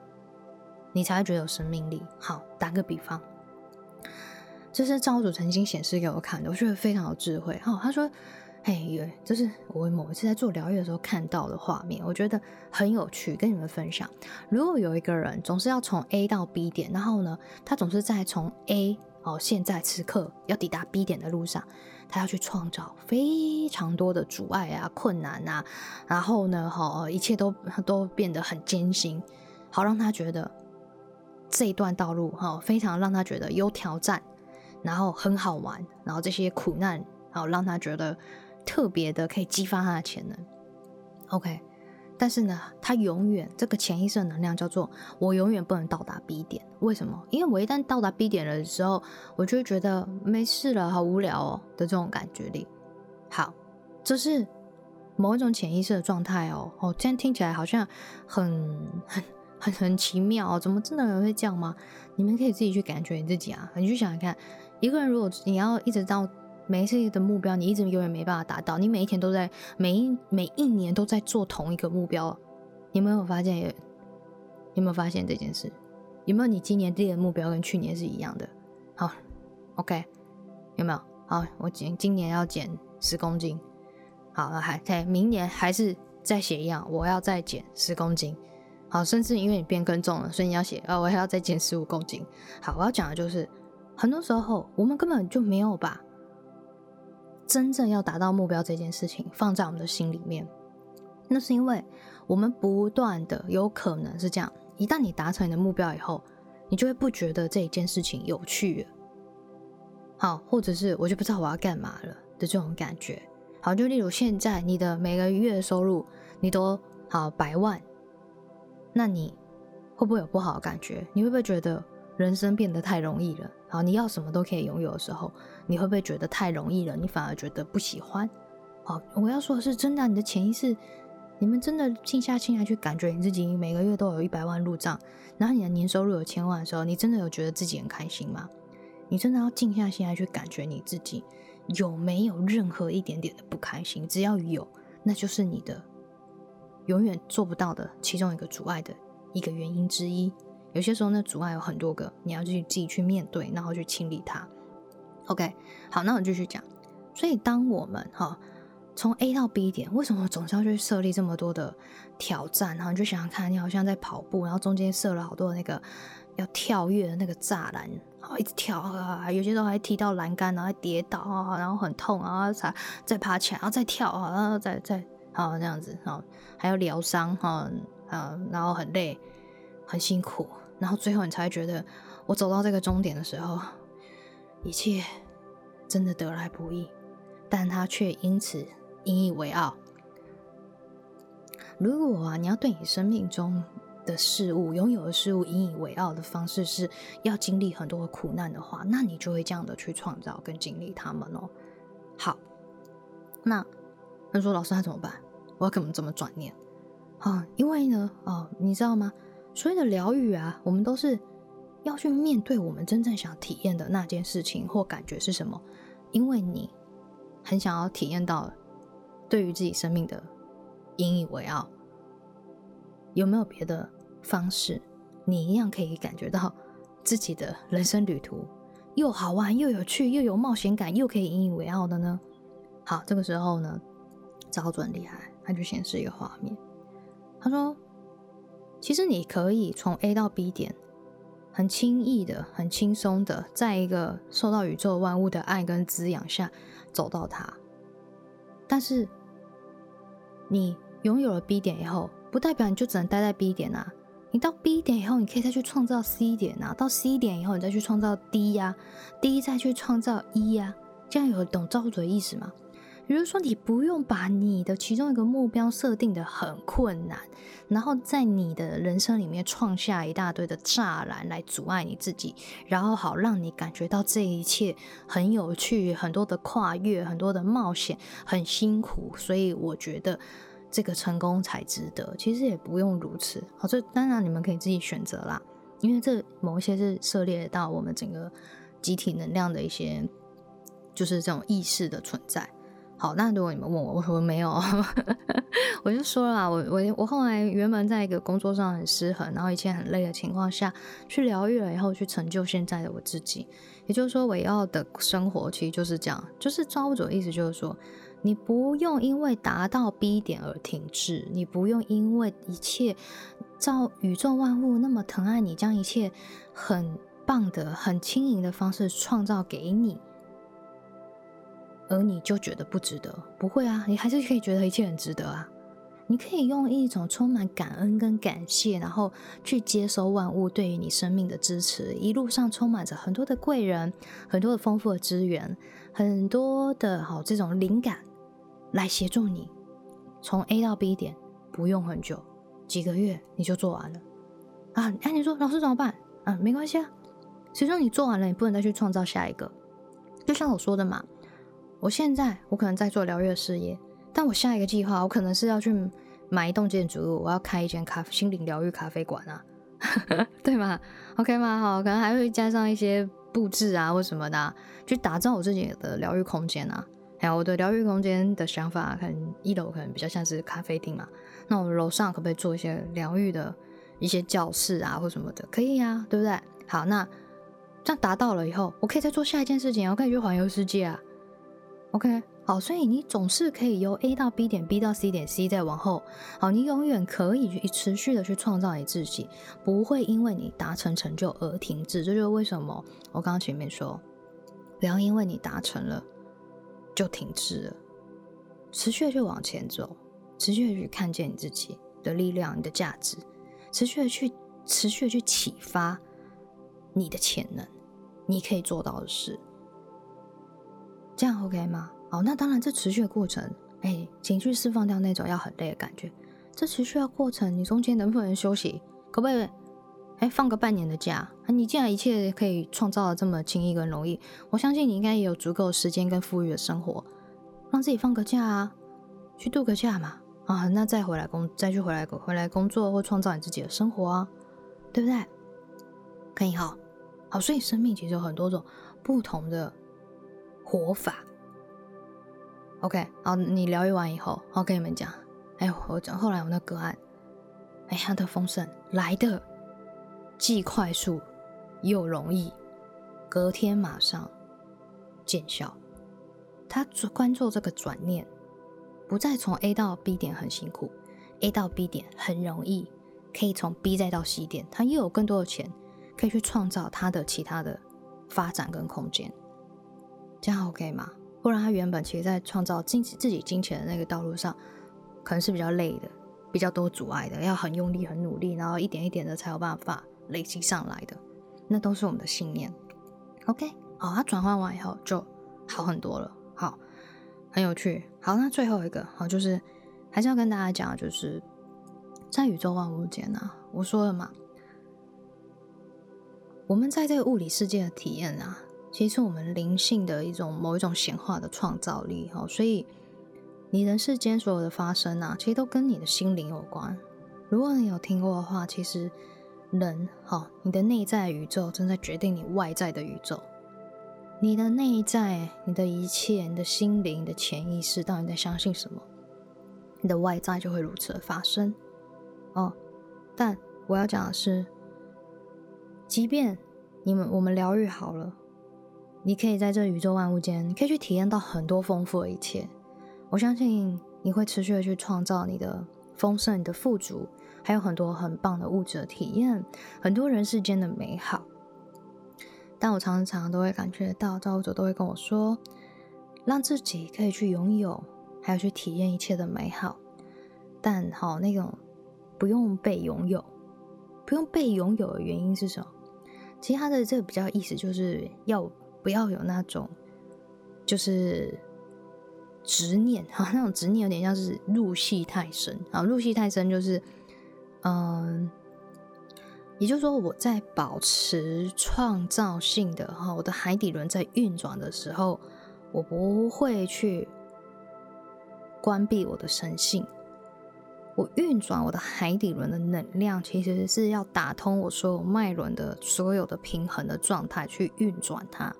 你才会觉得有生命力。好，打个比方，这是赵主曾经显示给我看的，我觉得非常有智慧。好，他说。嘿，这是我某一次在做疗愈的时候看到的画面，我觉得很有趣，跟你们分享。如果有一个人总是要从 A 到 B 点，然后呢，他总是在从 A 哦，现在此刻要抵达 B 点的路上，他要去创造非常多的阻碍啊、困难啊，然后呢，哈，一切都都变得很艰辛，好让他觉得这一段道路哈，非常让他觉得有挑战，然后很好玩，然后这些苦难好让他觉得。特别的可以激发他的潜能，OK，但是呢，他永远这个潜意识的能量叫做我永远不能到达 B 点，为什么？因为我一旦到达 B 点的时候，我就会觉得没事了，好无聊哦的这种感觉里。好，这是某一种潜意识的状态哦。哦，这样听起来好像很 很很很奇妙哦，怎么真的有人会这样吗？你们可以自己去感觉你自己啊，你去想想看，一个人如果你要一直到。每一次的目标，你一直永远没办法达到。你每一天都在，每一每一年都在做同一个目标。你有没有发现？有没有发现这件事？有没有你今年定的目标跟去年是一样的？好，OK，有没有？好，我今今年要减十公斤。好，还在明年还是再写一样，我要再减十公斤。好，甚至因为你变更重了，所以你要写啊，我还要再减十五公斤。好，我要讲的就是，很多时候我们根本就没有把。真正要达到目标这件事情放在我们的心里面，那是因为我们不断的有可能是这样。一旦你达成你的目标以后，你就会不觉得这一件事情有趣了。好，或者是我就不知道我要干嘛了的这种感觉。好，就例如现在你的每个月收入你都好百万，那你会不会有不好的感觉？你会不会觉得人生变得太容易了？好，你要什么都可以拥有的时候。你会不会觉得太容易了？你反而觉得不喜欢？好，我要说的是真的，你的潜意识，你们真的静下心来去感觉你自己每个月都有一百万入账，然后你的年收入有千万的时候，你真的有觉得自己很开心吗？你真的要静下心来去感觉你自己有没有任何一点点的不开心？只要有，那就是你的永远做不到的其中一个阻碍的一个原因之一。有些时候，那阻碍有很多个，你要去自己去面对，然后去清理它。OK，好，那我继续讲。所以，当我们哈从 A 到 B 点，为什么总是要去设立这么多的挑战？然后你就想想看，你好像在跑步，然后中间设了好多那个要跳跃的那个栅栏，然后一直跳啊，有些时候还踢到栏杆，然后跌倒啊，然后很痛啊，才再爬起来，然后再跳啊，然后再再好这样子啊，还要疗伤哈啊，然后很累，很辛苦。然后最后你才觉得，我走到这个终点的时候，一切真的得来不易，但他却因此引以为傲。如果啊，你要对你生命中的事物、拥有的事物引以为傲的方式，是要经历很多的苦难的话，那你就会这样的去创造跟经历他们哦。好，那他说老师他怎么办？我要怎么怎么转念？啊，因为呢，哦，你知道吗？所有的疗愈啊，我们都是要去面对我们真正想体验的那件事情或感觉是什么，因为你很想要体验到对于自己生命的引以为傲。有没有别的方式，你一样可以感觉到自己的人生旅途又好玩又有趣又有冒险感又可以引以为傲的呢？好，这个时候呢，找准厉害，他就显示一个画面，他说。其实你可以从 A 到 B 点，很轻易的、很轻松的，在一个受到宇宙万物的爱跟滋养下走到它。但是，你拥有了 B 点以后，不代表你就只能待在 B 点啊！你到 B 点以后，你可以再去创造 C 点啊！到 C 点以后，你再去创造 D 呀，D 再去创造 E 呀，这样有懂造主的意思吗？比如说，你不用把你的其中一个目标设定的很困难，然后在你的人生里面创下一大堆的栅栏来阻碍你自己，然后好让你感觉到这一切很有趣，很多的跨越，很多的冒险，很辛苦。所以我觉得这个成功才值得。其实也不用如此。好，这当然你们可以自己选择啦，因为这某一些是涉猎到我们整个集体能量的一些，就是这种意识的存在。好，那如果你们问我，我说没有，我就说了，我我我后来原本在一个工作上很失衡，然后一切很累的情况下去疗愈了以后，去成就现在的我自己。也就是说，我要的生活其实就是这样，就是抓不住的意思，就是说，你不用因为达到 B 点而停滞，你不用因为一切照宇宙万物那么疼爱你，将一切很棒的、很轻盈的方式创造给你。而你就觉得不值得？不会啊，你还是可以觉得一切很值得啊！你可以用一种充满感恩跟感谢，然后去接收万物对于你生命的支持。一路上充满着很多的贵人，很多的丰富的资源，很多的好这种灵感来协助你从 A 到 B 点，不用很久，几个月你就做完了啊！哎，你说老师怎么办？啊，没关系啊，谁说你做完了你不能再去创造下一个？就像我说的嘛。我现在我可能在做疗愈事业，但我下一个计划，我可能是要去买一栋建筑物，我要开一间咖啡心灵疗愈咖啡馆啊，对吗？OK 吗？好，可能还会加上一些布置啊或什么的，去打造我自己的疗愈空间啊。还有我的疗愈空间的想法，可能一楼可能比较像是咖啡厅嘛，那我楼上可不可以做一些疗愈的一些教室啊或什么的？可以啊，对不对？好，那这样达到了以后，我可以再做下一件事情，我可以去环游世界啊。OK，好，所以你总是可以由 A 到 B 点，B 到 C 点，C 再往后，好，你永远可以去持续的去创造你自己，不会因为你达成成就而停滞。这就是为什么我刚刚前面说，不要因为你达成了就停滞了，持续的去往前走，持续的去看见你自己的力量、你的价值，持续的去持续的去启发你的潜能，你可以做到的事。这样 OK 吗？好，那当然，这持续的过程，哎，情绪释放掉那种要很累的感觉，这持续的过程，你中间能不能休息？可不可以？哎，放个半年的假？你既然一切可以创造的这么轻易跟容易，我相信你应该也有足够时间跟富裕的生活，让自己放个假啊，去度个假嘛，啊，那再回来工，再去回来回来工作或创造你自己的生活啊，对不对？可以哈，好，所以生命其实有很多种不同的活法。OK，好，你疗愈完以后，我跟你们讲，哎，我讲后来我那个案，哎，他的丰盛来的既快速又容易，隔天马上见效。他关注这个转念，不再从 A 到 B 点很辛苦，A 到 B 点很容易，可以从 B 再到 C 点，他又有更多的钱，可以去创造他的其他的发展跟空间，这样 OK 吗？不然他原本其实在创造金自己金钱的那个道路上，可能是比较累的，比较多阻碍的，要很用力、很努力，然后一点一点的才有办法累积上来的，那都是我们的信念。OK，好，他转换完以后就好很多了。好，很有趣。好，那最后一个好，就是还是要跟大家讲，就是在宇宙万物间啊，我说了嘛，我们在这个物理世界的体验啊，其实是我们灵性的一种某一种显化的创造力。哈，所以你人世间所有的发生啊，其实都跟你的心灵有关。如果你有听过的话，其实人哈，你的内在宇宙正在决定你外在的宇宙。你的内在，你的一切，你的心灵，你的潜意识，到底在相信什么？你的外在就会如此的发生。哦，但我要讲的是，即便你们我们疗愈好了，你可以在这宇宙万物间，可以去体验到很多丰富的一切。我相信你会持续的去创造你的丰盛、你的富足，还有很多很棒的物质的体验，很多人世间的美好。但我常常都会感觉到，造物主都会跟我说，让自己可以去拥有，还有去体验一切的美好。但好，那种不用被拥有，不用被拥有的原因是什么？其实他的这个比较意思就是要不要有那种就是执念哈，那种执念有点像是入戏太深啊，入戏太深就是嗯。也就是说，我在保持创造性的哈，我的海底轮在运转的时候，我不会去关闭我的神性。我运转我的海底轮的能量，其实是要打通我所有脉轮的所有的平衡的状态去运转它。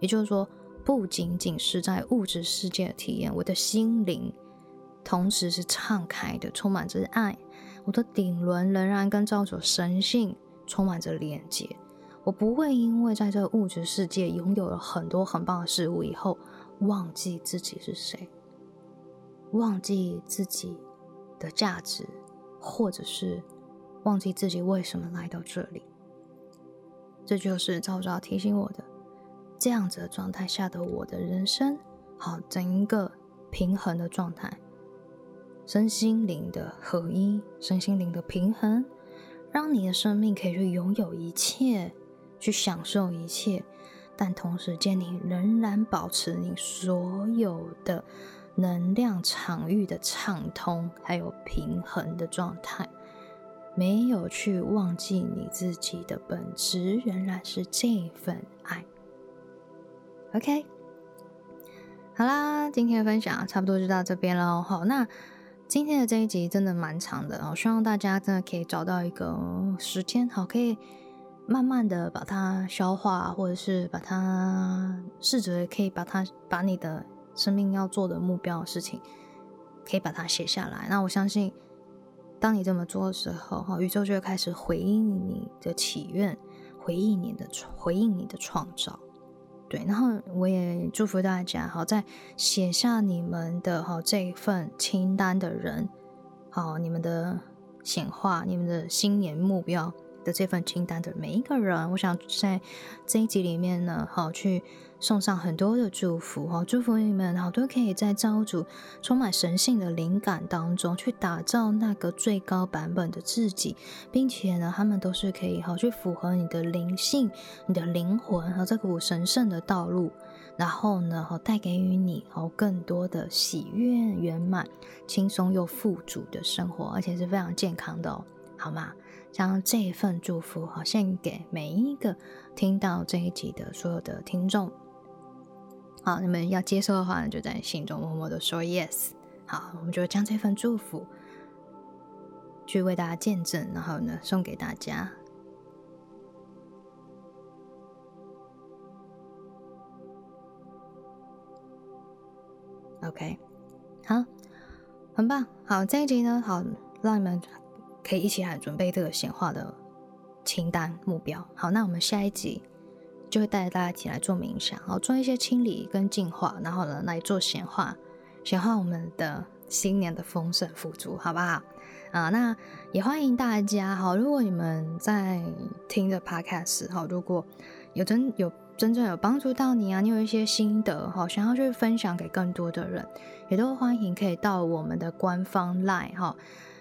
也就是说，不仅仅是在物质世界的体验，我的心灵同时是敞开的，充满着爱。我的顶轮仍然跟造主神性充满着连接，我不会因为在这物质世界拥有了很多很棒的事物以后，忘记自己是谁，忘记自己的价值，或者是忘记自己为什么来到这里。这就是造主提醒我的，这样子的状态下的我的人生，好，整一个平衡的状态。身心灵的合一，身心灵的平衡，让你的生命可以去拥有一切，去享受一切，但同时间你仍然保持你所有的能量场域的畅通，还有平衡的状态，没有去忘记你自己的本质，仍然是这份爱。OK，好啦，今天的分享差不多就到这边喽。好，那。今天的这一集真的蛮长的，我希望大家真的可以找到一个时间，好，可以慢慢的把它消化，或者是把它试着可以把它把你的生命要做的目标事情，可以把它写下来。那我相信，当你这么做的时候，哈，宇宙就会开始回应你的祈愿，回应你的回应你的创造。对，然后我也祝福大家，好，在写下你们的哈这一份清单的人，好，你们的显化，你们的新年目标的这份清单的每一个人，我想在这一集里面呢，好去。送上很多的祝福哈，祝福你们好都可以在造物主充满神性的灵感当中去打造那个最高版本的自己，并且呢，他们都是可以好去符合你的灵性、你的灵魂和这股神圣的道路，然后呢，好带给予你好更多的喜悦、圆满、轻松又富足的生活，而且是非常健康的哦，好吗？将这份祝福好献给每一个听到这一集的所有的听众。好，你们要接受的话呢，就在心中默默的说 yes。好，我们就将这份祝福去为大家见证，然后呢送给大家。OK，好，很棒。好，这一集呢，好，让你们可以一起来准备这个显化的清单目标。好，那我们下一集就会带着大家一起来做冥想，好，做一些清理跟净化，然后呢来做显化，显化我们的新年的丰盛富足，好不好？啊，那也欢迎大家。好，如果你们在听的 Podcast，好，如果有真有。真正有帮助到你啊！你有一些心得哈，想要去分享给更多的人，也都欢迎可以到我们的官方 Line 哈，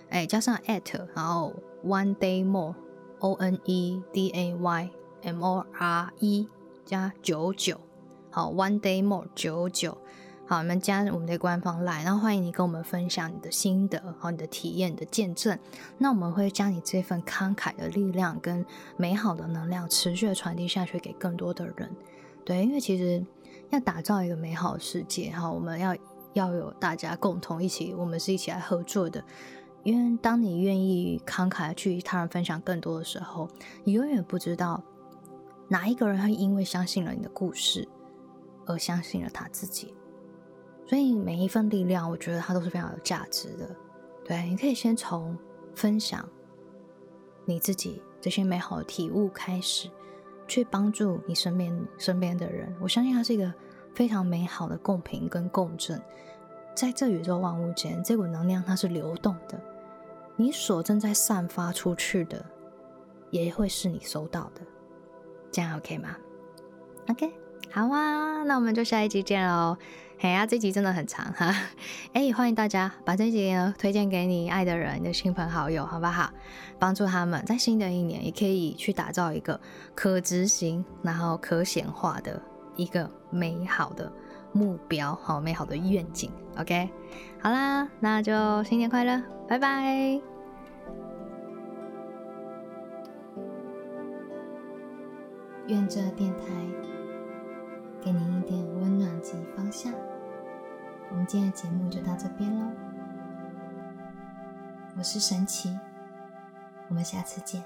哎加上 at 然后 One Day More O N E D A Y M O R E 加九九好 One Day More 九九。好，你们加我们的官方来，然后欢迎你跟我们分享你的心得，好，你的体验的见证。那我们会将你这份慷慨的力量跟美好的能量持续的传递下去给更多的人。对，因为其实要打造一个美好的世界，哈，我们要要有大家共同一起，我们是一起来合作的。因为当你愿意慷慨去与他人分享更多的时候，你永远不知道哪一个人会因为相信了你的故事而相信了他自己。所以每一份力量，我觉得它都是非常有价值的。对，你可以先从分享你自己这些美好的体悟开始，去帮助你身边身边的人。我相信它是一个非常美好的共频跟共振，在这宇宙万物间，这股能量它是流动的。你所正在散发出去的，也会是你收到的。这样 OK 吗？OK，好啊，那我们就下一集见喽。嘿呀，这集真的很长哈！哎，欢迎大家把这集呢推荐给你爱的人、你的亲朋好友，好不好？帮助他们在新的一年也可以去打造一个可执行、然后可显化的一个美好的目标，好美好的愿景。OK，好啦，那就新年快乐，拜拜！愿这电台。给您一点温暖及方向。我们今天的节目就到这边喽。我是神奇，我们下次见。